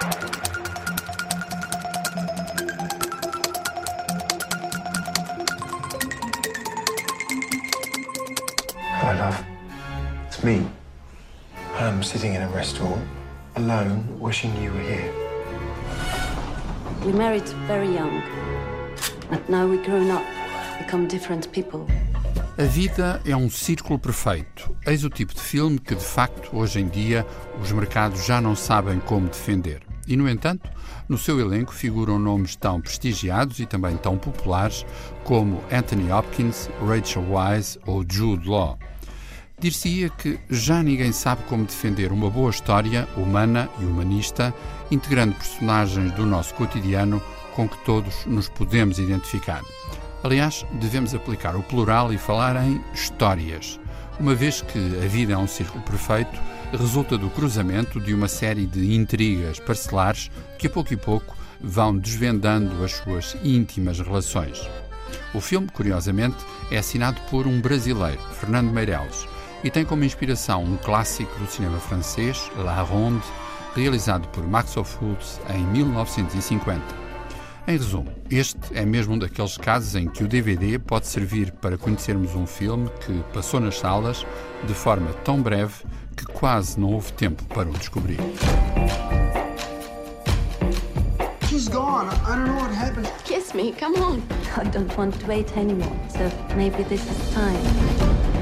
Hello, love. It's me. I'm sitting in a restaurant, alone, wishing you were here. We married very young, but now we're grown up, become different people. A vida é um círculo perfeito. Eis o tipo de filme que, de facto, hoje em dia, os mercados já não sabem como defender. E, no entanto, no seu elenco figuram nomes tão prestigiados e também tão populares como Anthony Hopkins, Rachel Weisz ou Jude Law. Dir-se-ia que já ninguém sabe como defender uma boa história humana e humanista, integrando personagens do nosso cotidiano com que todos nos podemos identificar. Aliás, devemos aplicar o plural e falar em histórias, uma vez que a vida é um círculo perfeito, resulta do cruzamento de uma série de intrigas parcelares que a pouco e pouco vão desvendando as suas íntimas relações. O filme, curiosamente, é assinado por um brasileiro, Fernando Meirelles, e tem como inspiração um clássico do cinema francês, La Ronde, realizado por Max Ophüls em 1950. Em resumo, este é mesmo um daqueles casos em que o DVD pode servir para conhecermos um filme que passou nas salas de forma tão breve que quase não houve tempo para o descobrir. She's gone. I don't know what happened. Kiss me, come on. I don't want to wait anymore, so maybe this is time.